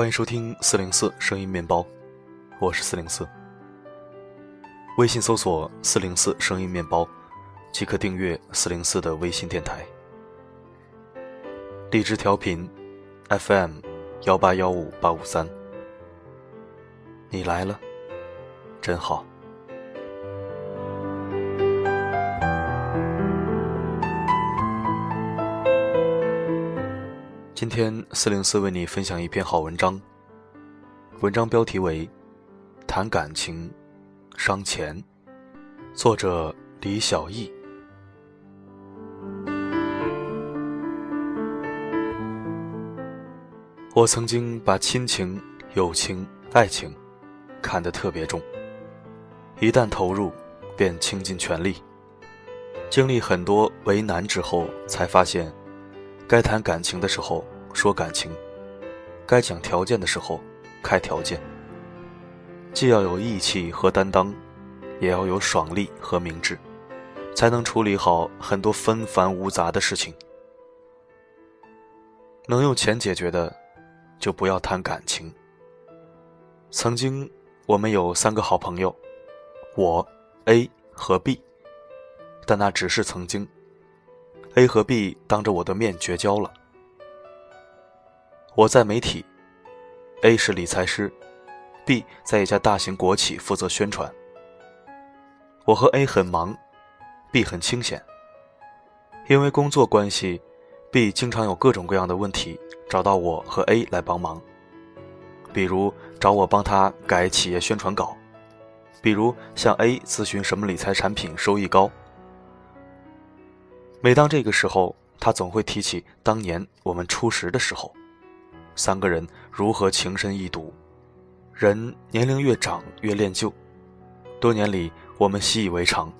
欢迎收听四零四声音面包，我是四零四。微信搜索“四零四声音面包”，即可订阅四零四的微信电台。荔枝调频 FM 幺八幺五八五三，你来了，真好。今天四零四为你分享一篇好文章，文章标题为《谈感情伤钱》，作者李小艺。我曾经把亲情、友情、爱情看得特别重，一旦投入，便倾尽全力。经历很多为难之后，才发现。该谈感情的时候说感情，该讲条件的时候开条件。既要有义气和担当，也要有爽利和明智，才能处理好很多纷繁芜杂的事情。能用钱解决的，就不要谈感情。曾经我们有三个好朋友，我 A 和 B，但那只是曾经。A 和 B 当着我的面绝交了。我在媒体，A 是理财师，B 在一家大型国企负责宣传。我和 A 很忙，B 很清闲。因为工作关系，B 经常有各种各样的问题找到我和 A 来帮忙，比如找我帮他改企业宣传稿，比如向 A 咨询什么理财产品收益高。每当这个时候，他总会提起当年我们初识的时候，三个人如何情深意笃。人年龄越长越恋旧，多年里我们习以为常，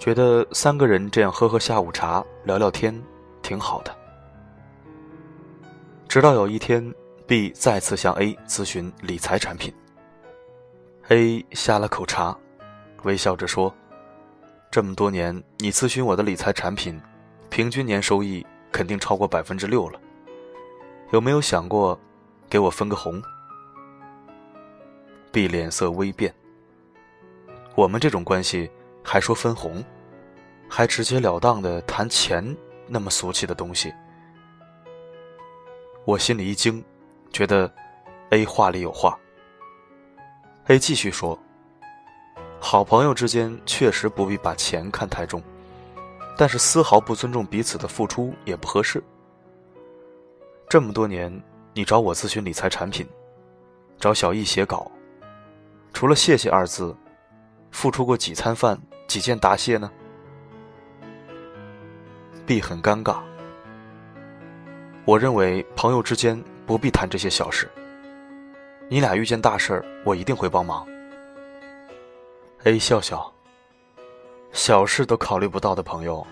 觉得三个人这样喝喝下午茶、聊聊天挺好的。直到有一天，B 再次向 A 咨询理财产品，A 下了口茶，微笑着说。这么多年，你咨询我的理财产品，平均年收益肯定超过百分之六了。有没有想过，给我分个红？B 脸色微变。我们这种关系还说分红，还直截了当的谈钱，那么俗气的东西。我心里一惊，觉得 A 话里有话。A 继续说。好朋友之间确实不必把钱看太重，但是丝毫不尊重彼此的付出也不合适。这么多年，你找我咨询理财产品，找小易写稿，除了“谢谢”二字，付出过几餐饭、几件答谢呢？B 很尴尬。我认为朋友之间不必谈这些小事。你俩遇见大事儿，我一定会帮忙。A 笑笑，小事都考虑不到的朋友，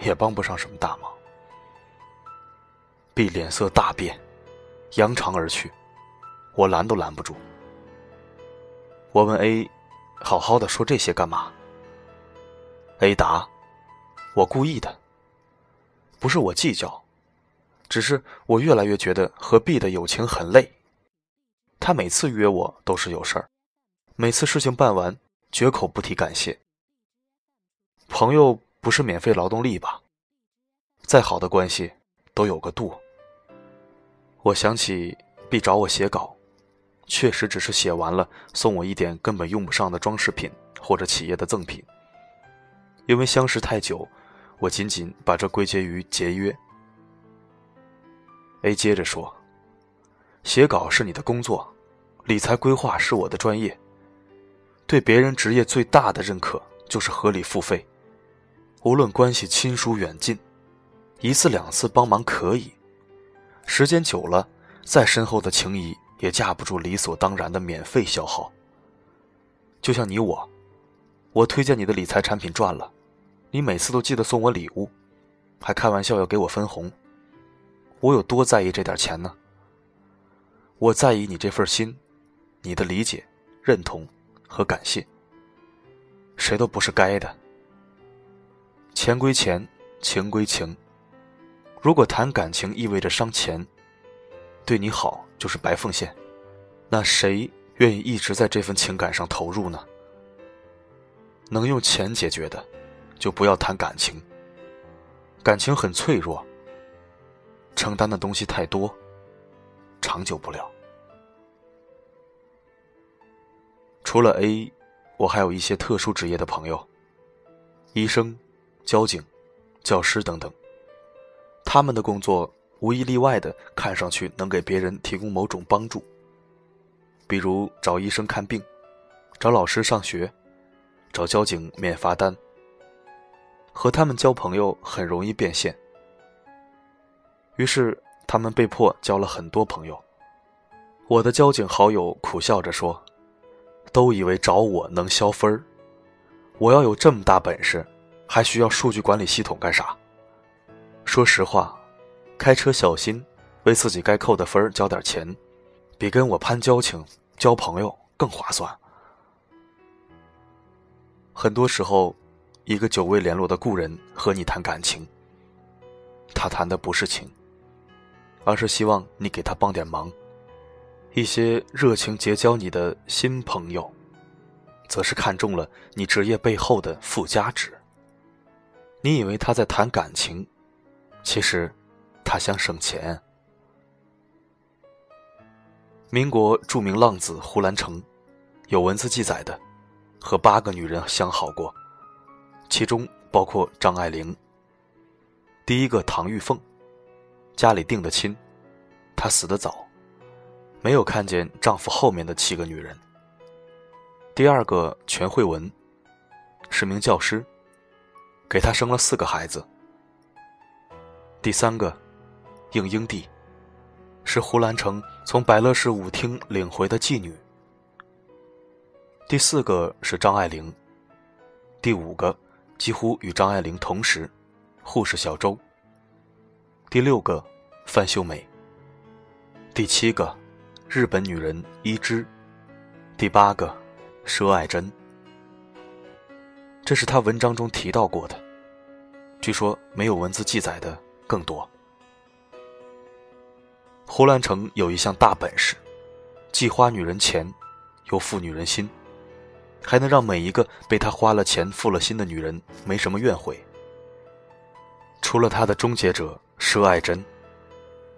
也帮不上什么大忙。B 脸色大变，扬长而去，我拦都拦不住。我问 A：“ 好好的说这些干嘛？”A 答：“我故意的，不是我计较，只是我越来越觉得和 B 的友情很累。他每次约我都是有事儿，每次事情办完。”绝口不提感谢。朋友不是免费劳动力吧？再好的关系都有个度。我想起 B 找我写稿，确实只是写完了送我一点根本用不上的装饰品或者企业的赠品。因为相识太久，我仅仅把这归结于节约。A 接着说：“写稿是你的工作，理财规划是我的专业。”对别人职业最大的认可就是合理付费，无论关系亲疏远近，一次两次帮忙可以，时间久了，再深厚的情谊也架不住理所当然的免费消耗。就像你我，我推荐你的理财产品赚了，你每次都记得送我礼物，还开玩笑要给我分红，我有多在意这点钱呢？我在意你这份心，你的理解、认同。和感谢，谁都不是该的。钱归钱，情归情。如果谈感情意味着伤钱，对你好就是白奉献。那谁愿意一直在这份情感上投入呢？能用钱解决的，就不要谈感情。感情很脆弱，承担的东西太多，长久不了。除了 A，我还有一些特殊职业的朋友，医生、交警、教师等等。他们的工作无一例外的看上去能给别人提供某种帮助，比如找医生看病，找老师上学。找交警免罚单，和他们交朋友很容易变现。于是他们被迫交了很多朋友。我的交警好友苦笑着说：“都以为找我能消分儿，我要有这么大本事，还需要数据管理系统干啥？”说实话，开车小心，为自己该扣的分儿交点钱，比跟我攀交情、交朋友更划算。很多时候，一个久未联络的故人和你谈感情，他谈的不是情，而是希望你给他帮点忙；一些热情结交你的新朋友，则是看中了你职业背后的附加值。你以为他在谈感情，其实他想省钱。民国著名浪子胡兰成，有文字记载的。和八个女人相好过，其中包括张爱玲。第一个唐玉凤，家里定的亲，她死得早，没有看见丈夫后面的七个女人。第二个全慧文，是名教师，给她生了四个孩子。第三个应英娣，是胡兰成从百乐士舞厅领回的妓女。第四个是张爱玲，第五个几乎与张爱玲同时，护士小周。第六个范秀美。第七个日本女人伊织，第八个佘爱珍。这是他文章中提到过的，据说没有文字记载的更多。胡兰成有一项大本事，既花女人钱，又负女人心。还能让每一个被他花了钱、负了心的女人没什么怨悔。除了他的终结者佘爱珍，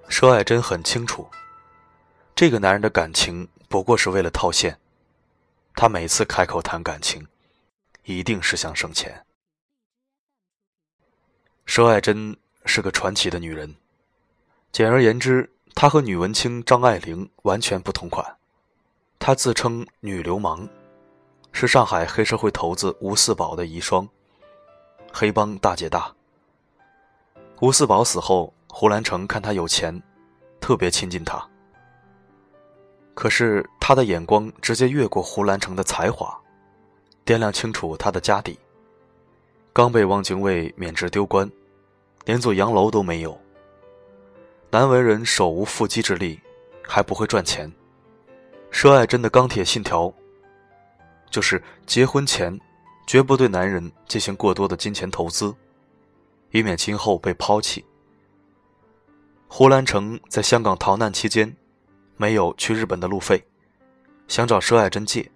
佘爱珍很清楚，这个男人的感情不过是为了套现。他每次开口谈感情，一定是想省钱。佘爱珍是个传奇的女人，简而言之，她和女文青张爱玲完全不同款。她自称女流氓。是上海黑社会头子吴四宝的遗孀，黑帮大姐大。吴四宝死后，胡兰成看他有钱，特别亲近他。可是他的眼光直接越过胡兰成的才华，掂量清楚他的家底。刚被汪精卫免职丢官，连座洋楼都没有。男文人手无缚鸡之力，还不会赚钱。佘爱珍的钢铁信条。就是结婚前，绝不对男人进行过多的金钱投资，以免今后被抛弃。胡兰成在香港逃难期间，没有去日本的路费，想找佘爱珍借，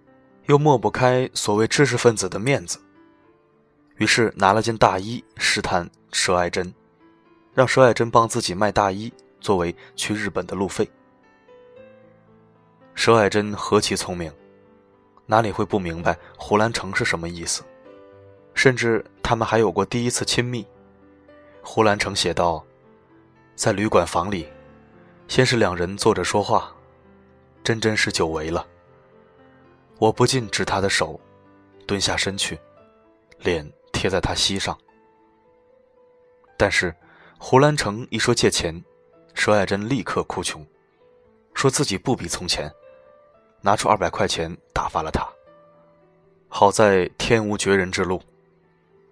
又抹不开所谓知识分子的面子，于是拿了件大衣试探佘爱珍，让佘爱珍帮自己卖大衣作为去日本的路费。佘爱珍何其聪明！哪里会不明白胡兰成是什么意思？甚至他们还有过第一次亲密。胡兰成写道：“在旅馆房里，先是两人坐着说话，真真是久违了。我不禁指他的手，蹲下身去，脸贴在他膝上。但是胡兰成一说借钱，佘爱珍立刻哭穷，说自己不比从前。”拿出二百块钱打发了他。好在天无绝人之路，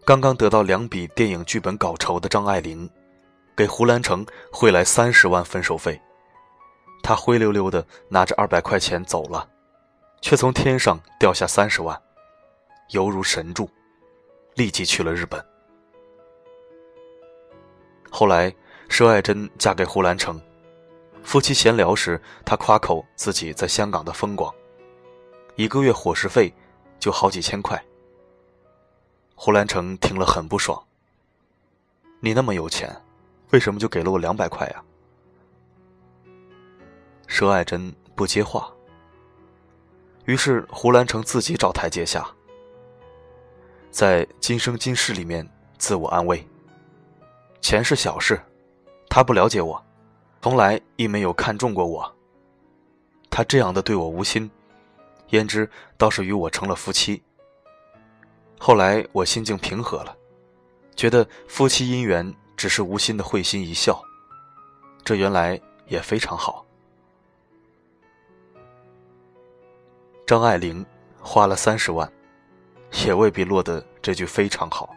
刚刚得到两笔电影剧本稿酬的张爱玲，给胡兰成汇来三十万分手费。他灰溜溜的拿着二百块钱走了，却从天上掉下三十万，犹如神助，立即去了日本。后来，佘爱珍嫁给胡兰成，夫妻闲聊时，他夸口自己在香港的风光，一个月伙食费就好几千块。胡兰成听了很不爽：“你那么有钱，为什么就给了我两百块呀？”佘爱珍不接话。于是胡兰成自己找台阶下，在今生今世里面自我安慰：钱是小事，他不了解我。从来亦没有看中过我。他这样的对我无心，焉知倒是与我成了夫妻。后来我心境平和了，觉得夫妻姻缘只是无心的会心一笑，这原来也非常好。张爱玲花了三十万，也未必落得这句非常好。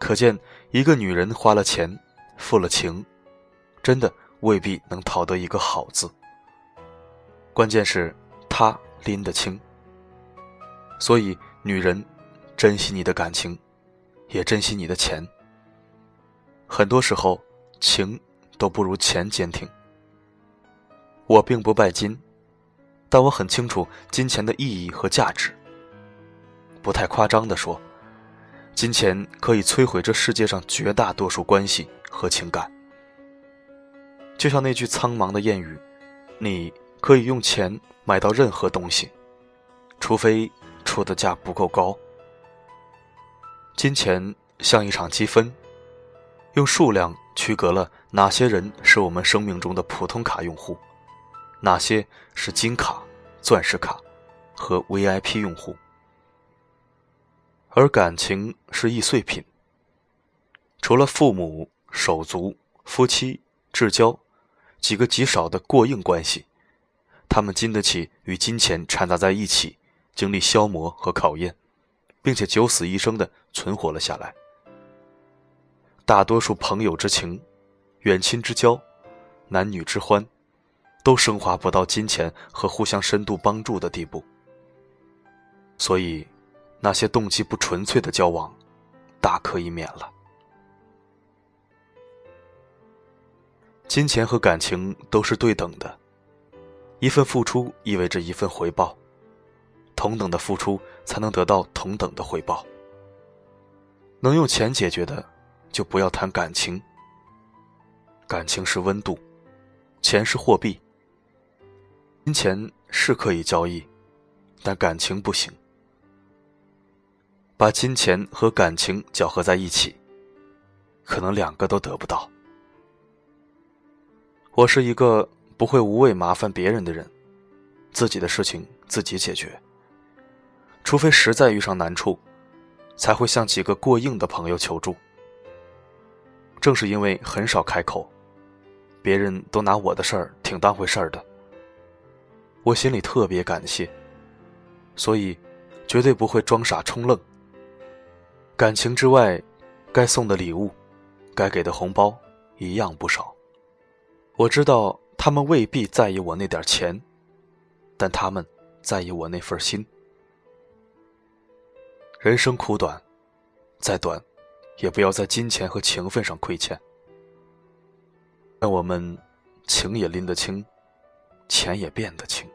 可见一个女人花了钱，付了情。真的未必能讨得一个好字。关键是，他拎得清。所以，女人，珍惜你的感情，也珍惜你的钱。很多时候，情都不如钱坚挺。我并不拜金，但我很清楚金钱的意义和价值。不太夸张的说，金钱可以摧毁这世界上绝大多数关系和情感。就像那句苍茫的谚语：“你可以用钱买到任何东西，除非出的价不够高。”金钱像一场积分，用数量区隔了哪些人是我们生命中的普通卡用户，哪些是金卡、钻石卡和 VIP 用户。而感情是易碎品，除了父母、手足、夫妻、至交。几个极少的过硬关系，他们经得起与金钱掺杂在一起，经历消磨和考验，并且九死一生的存活了下来。大多数朋友之情、远亲之交、男女之欢，都升华不到金钱和互相深度帮助的地步。所以，那些动机不纯粹的交往，大可以免了。金钱和感情都是对等的，一份付出意味着一份回报，同等的付出才能得到同等的回报。能用钱解决的，就不要谈感情。感情是温度，钱是货币。金钱是可以交易，但感情不行。把金钱和感情搅合在一起，可能两个都得不到。我是一个不会无谓麻烦别人的人，自己的事情自己解决。除非实在遇上难处，才会向几个过硬的朋友求助。正是因为很少开口，别人都拿我的事儿挺当回事儿的，我心里特别感谢，所以绝对不会装傻充愣。感情之外，该送的礼物，该给的红包一样不少。我知道他们未必在意我那点钱，但他们在意我那份心。人生苦短，再短，也不要在金钱和情分上亏欠。让我们情也拎得清，钱也变得轻。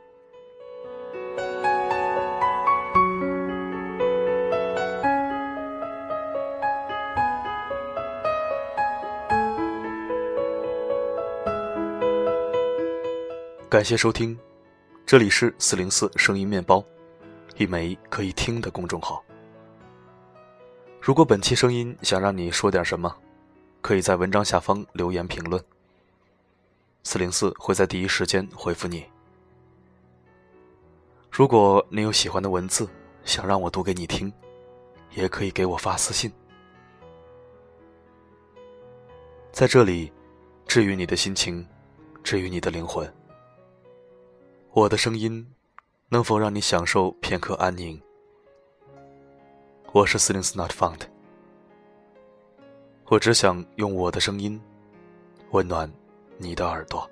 感谢收听，这里是四零四声音面包，一枚可以听的公众号。如果本期声音想让你说点什么，可以在文章下方留言评论，四零四会在第一时间回复你。如果你有喜欢的文字想让我读给你听，也可以给我发私信，在这里治愈你的心情，治愈你的灵魂。我的声音，能否让你享受片刻安宁？我是四零四 Not Found，我只想用我的声音温暖你的耳朵。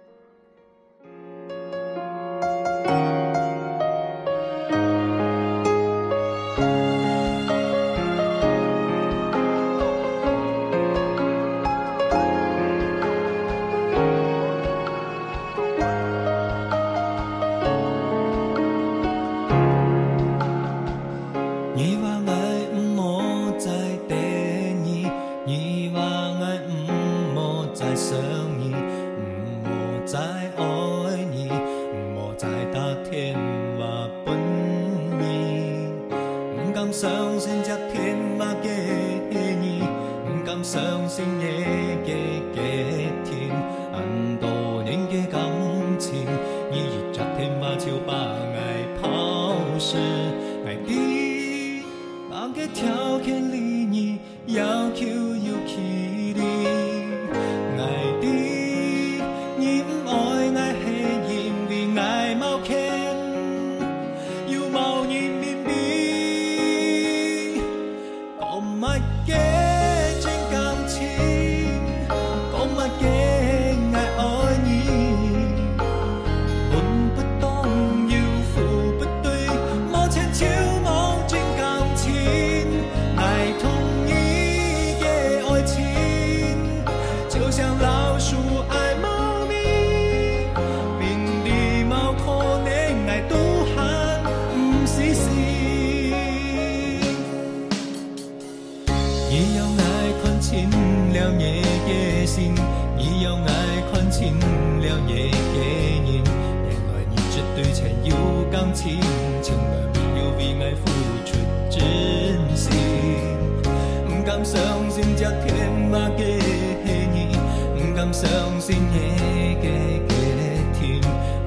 情，从来没有为爱付出真心。不敢相信这天马的言，不敢相信你的决。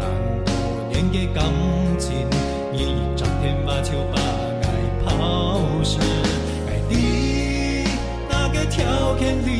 很多年的感情，你整天把球把爱抛弃，爱的那个条件。